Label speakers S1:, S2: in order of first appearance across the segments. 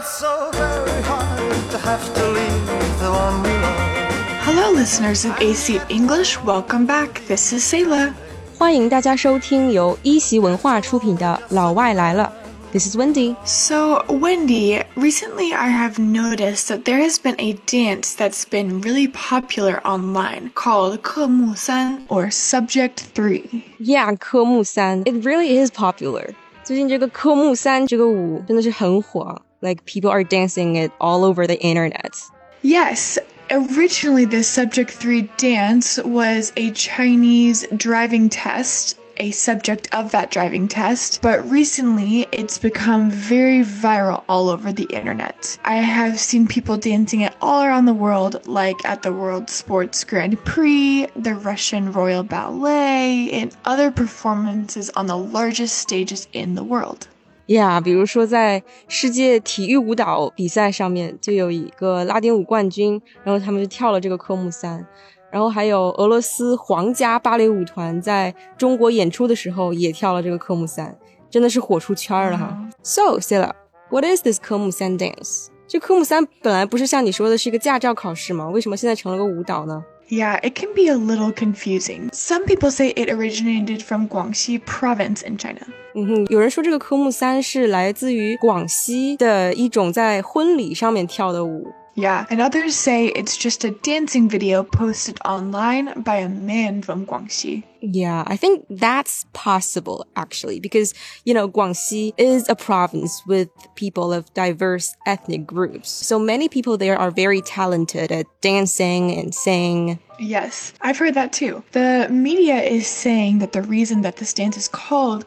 S1: it's so very hard to have to leave the one we love.
S2: Hello, listeners of AC English. Welcome back. This is Selah.
S3: 欢迎大家收听由一席文化出品的《老外来了》。This is Wendi.
S2: So, Wendi, recently I have noticed that there has been a dance that's been really popular online called 科目三 or Subject 3.
S3: Yeah, 科目三. It really is popular. 最近这个科目三这个舞真的是很火。，like people are dancing it all over the internet.
S2: Yes, originally the Subject 3 dance was a Chinese driving test a subject of that driving test, but recently it's become very viral all over the internet. I have seen people dancing it all around the world, like at the World Sports Grand Prix, the Russian Royal Ballet, and other performances on the largest stages in the world.
S3: Yeah，比如说在世界体育舞蹈比赛上面，就有一个拉丁舞冠军，然后他们就跳了这个科目三。然后还有俄罗斯皇家芭蕾舞团在中国演出的时候也跳了这个科目三，真的是火出圈了哈。So, Sila, what is this 科目三 dance？这科目三本来不是像你说的是一个驾照考试吗？为什么现在成了个舞蹈呢
S2: ？Yeah, it can be a little confusing. Some people say it originated from Guangxi province in China.
S3: 嗯哼，有人说这个科目三是来自于广西的一种在婚礼上面跳的舞。
S2: yeah, and others say it's just a dancing video posted online by a man from Guangxi.
S3: Yeah, I think that's possible actually because, you know, Guangxi is a province with people of diverse ethnic groups. So many people there are very talented at dancing and singing.
S2: Yes, I've heard that too. The media is saying that the reason that this dance is called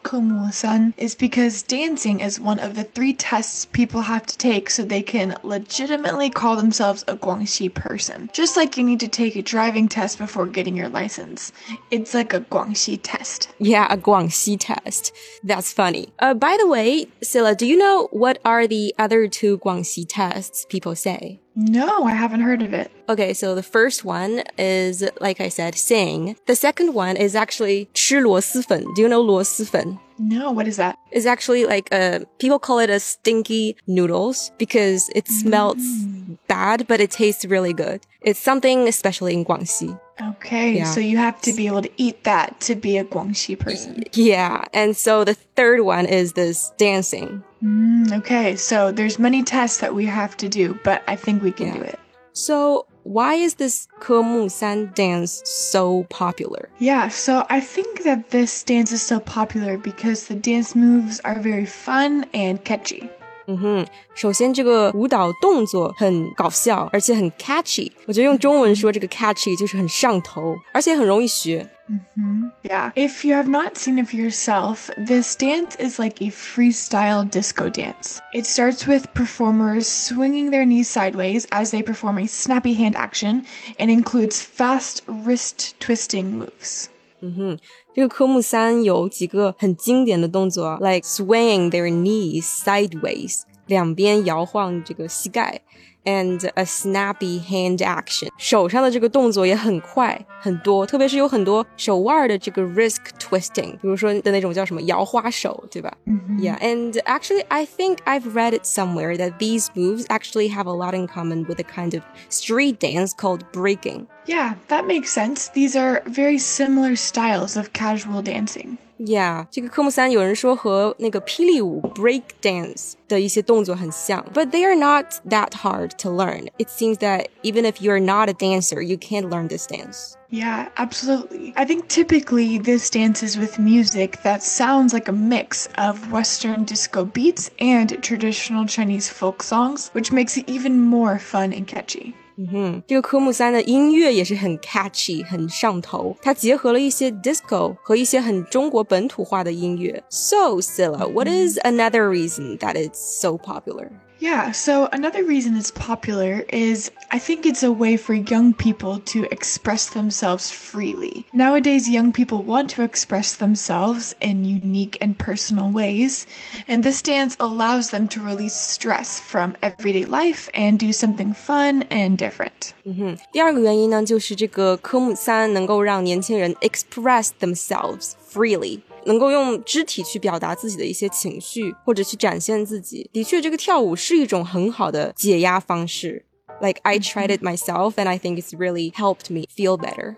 S2: San is because dancing is one of the three tests people have to take so they can legitimately call themselves a Guangxi person. Just like you need to take a driving test before getting your license. It's like a Guangxi test.
S3: Yeah, a Guangxi test. That's funny. Uh, by the way, Selah, do you know what are the other two Guangxi tests people say?
S2: No, I haven't heard of it.
S3: Okay, so the first one is, like I said, sing. The second one is actually 吃螺蛳粉. Do you know 螺蛳粉?
S2: No, what is that?
S3: It's actually like a, uh, people call it a stinky noodles because it smells mm. bad, but it tastes really good. It's something especially in Guangxi.
S2: Okay, yeah. so you have to be able to eat that to be a Guangxi person.
S3: Yeah, and so the third one is this dancing.
S2: Mm, okay, so there's many tests that we have to do, but I think we can yeah. do it.
S3: So why is this Ke San dance so popular?
S2: Yeah, so I think that this dance is so popular because the dance moves are very fun and catchy.
S3: 嗯哼，首先这个舞蹈动作很搞笑，而且很 catchy。我觉得用中文说这个 catchy 就是很上头，而且很容易学。
S2: Mm-hmm. Yeah. If you have not seen it for yourself, this dance is like a freestyle disco dance. It starts with performers swinging their knees sideways as they perform a snappy hand action and includes fast wrist twisting moves.
S3: 嗯哼，这个科目三有几个很经典的动作，like swaying their knees sideways，两边摇晃这个膝盖。and a snappy hand action，手上的这个动作也很快很多，特别是有很多手腕的这个 wrist twisting，比如说的那种叫什么摇花手，对吧、mm hmm. and actually I think I've read it somewhere that these moves actually have a lot in common with a kind of street dance called breaking.
S2: Yeah, that makes sense. These are very similar styles of casual dancing.
S3: Yeah，这个科目三有人说和那个霹雳舞 break dance 的一些动作很像，but they are not that hard to learn. It seems that even if you're not a dancer, you can learn this dance.
S2: Yeah, absolutely. I think typically this dances with music that sounds like a mix of Western disco beats and traditional Chinese folk songs, which makes it even more fun and catchy.
S3: 嗯哼，这个科目三的音乐也是很 catchy，很上头。它结合了一些 disco 和一些很中国本土化的音乐。So, Silla, what is another reason that it's so popular?
S2: Yeah, so another reason it's popular is I think it's a way for young people to express themselves freely. Nowadays, young people want to express themselves in unique and personal ways, and this dance allows them to release stress from everyday life and do something fun and different.
S3: 嗯哼，第二个原因呢，就是这个科目三能够让年轻人 express themselves freely。 能够用肢体去表达自己的一些情绪，或者去展现自己。的确，这个跳舞是一种很好的解压方式。Like I tried it myself, and I think it's really helped me feel better.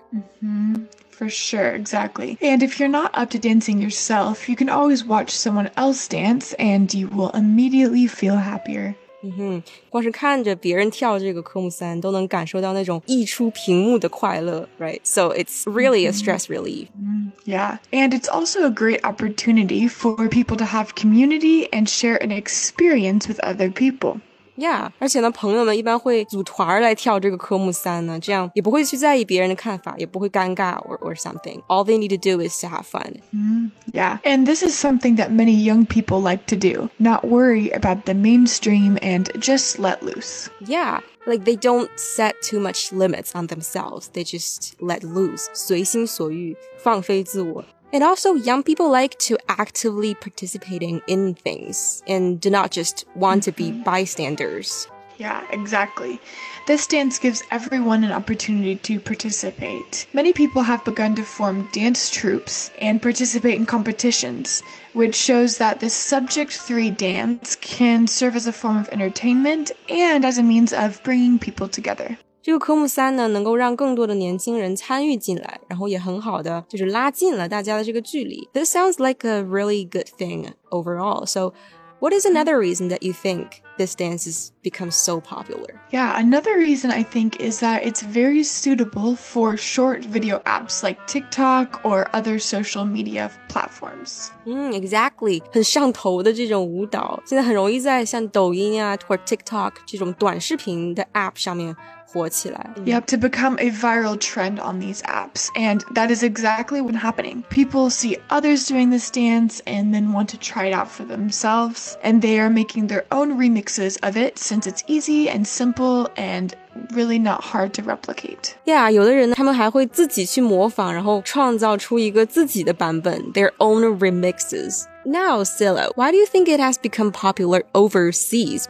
S2: For sure, exactly. And if you're not up to dancing yourself, you can always watch someone else dance and you will immediately feel happier.
S3: 嗯哼，光是看着别人跳这个科目三，都能感受到那种溢出屏幕的快乐，right? So it's really a stress relief.
S2: Yeah. And it's also a great opportunity for people to have community and share an experience with other people.
S3: Yeah，而且呢，朋友们一般会组团儿来跳这个科目三呢，这样也不会去在意别人的看法，也不会尴尬 or or something. All they need to do is to have fun.
S2: Yeah. And this is something that many young people like to do. Not worry about the mainstream and just let loose.
S3: Yeah, like they don't set too much limits on themselves. They just let loose, 随心所欲，放飞自我。 And also, young people like to actively participating in things and do not just want to be mm-hmm. bystanders.
S2: Yeah, exactly. This dance gives everyone an opportunity to participate. Many people have begun to form dance troupes and participate in competitions, which shows that this subject 3 dance can serve as a form of entertainment and as a means of bringing people together.
S3: 这个科目三呢，能够让更多的年轻人参与进来，然后也很好的就是拉近了大家的这个距离。This sounds like a really good thing overall. So, what is another reason that you think this dance has become so popular?
S2: Yeah, another reason I think is that it's very suitable for short video apps like TikTok or other social media platforms.
S3: 嗯，exactly，很上头的这种舞蹈，现在很容易在像抖音啊或 TikTok 这种短视频的 app 上面 火起来。
S2: Yep, to become a viral trend on these apps. And that is exactly what's happening. People see others doing this dance and then want to try it out for themselves. And they are making their own remixes of it since it's easy and simple and really not hard to replicate.
S3: Yeah，有的人呢，他们还会自己去模仿，然后创造出一个自己的版本，their own remixes。 now, Selah, why do you think it has become popular overseas?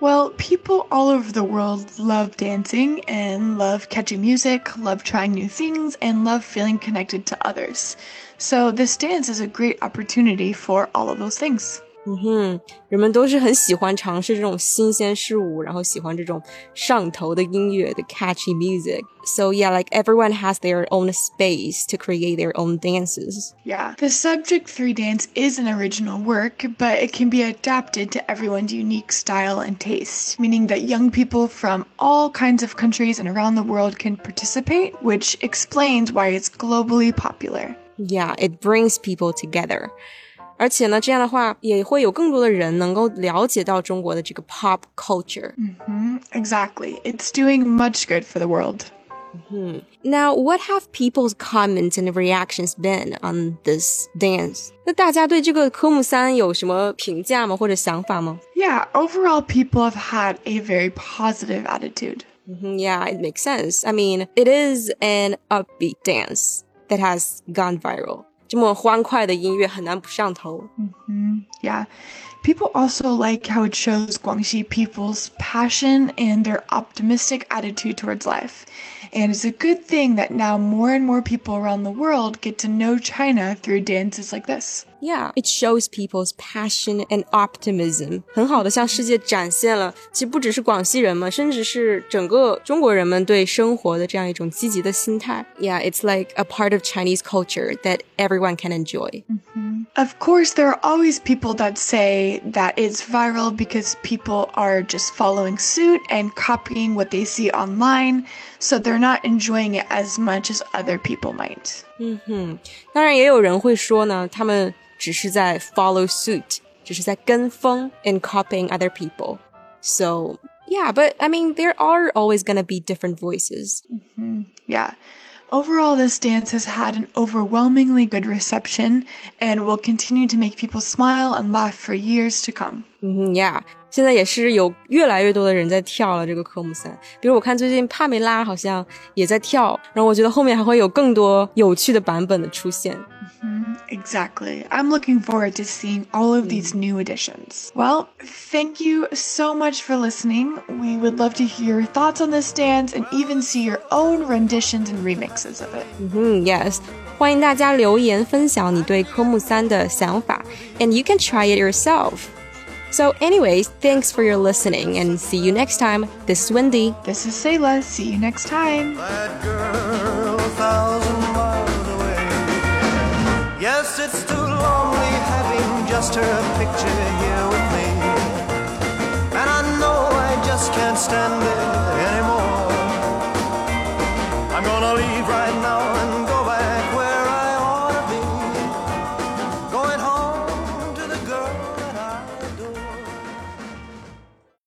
S2: Well, people all over the world love dancing and love catchy music, love trying new things, and love feeling connected to others. So this dance is a great opportunity for all of those things.
S3: 嗯哼，人们都是很喜欢尝试这种新鲜事物，然后喜欢这种上头的音乐的 catchy music. So yeah, like everyone has their own space to create their own dances.
S2: Yeah. The Subject 3 dance is an original work, but it can be adapted to everyone's unique style and taste, meaning that young people from all kinds of countries and around the world can participate, which explains why it's globally popular.
S3: Yeah, it brings people together. 而且呢，这样的话也会有更多的人能够了解到中国的这个 pop culture。
S2: Exactly. It's doing much good for the world.
S3: Now, what have people's comments and reactions been on this dance? 那大家对这个科目三有什么评价吗？或者想法吗？
S2: Yeah, overall, people have had a very positive attitude.
S3: Mhm, Yeah, it makes sense. I mean, it is an upbeat dance that has gone viral. 这么欢快的音乐很难不上头。
S2: Yeah. People also like how it shows Guangxi people's passion and their optimistic attitude towards life. And it's a good thing that now more and more people around the world get to know China through dances like this.
S3: Yeah, it shows people's passion and optimism. 很好的向世界展现了，其实不只是广西人嘛，甚至是整个中国人们对生活的这样一种积极的心态。Yeah, it's like a part of Chinese culture that everyone can enjoy.
S2: Of course, there are always people that say that it's viral because people are just following suit and copying what they see online, so they're not enjoying it as much as other people might.
S3: 当然，也有人会说呢，他们只是在 follow suit，只是在跟风 and copying other people. So yeah, but I mean, there are always gonna be different voices.
S2: Yeah. Overall, this dance has had an overwhelmingly good reception and will continue to make people smile and laugh for years to come.
S3: Mm-hmm, 嗯哼，Yeah，现在也是有越来越多的人在跳了这个科目三。比如我看最近帕梅拉好像也在跳，然后我觉得后面还会有更多有趣的版本的出现。
S2: Exactly. I'm looking forward to seeing all of these new additions. Well, thank you so much for listening. We would love to hear your thoughts on this dance and even see your own renditions and remixes of it.
S3: 嗯哼，Yes。 欢迎大家留言分享你对科目三的想法，and you can try it yourself. So, anyways, thanks for your listening and see you next time. This is Wendi.
S2: This is Selah. See you next time.
S1: That girl a thousand miles away. Yes, it's too lonely having just her picture here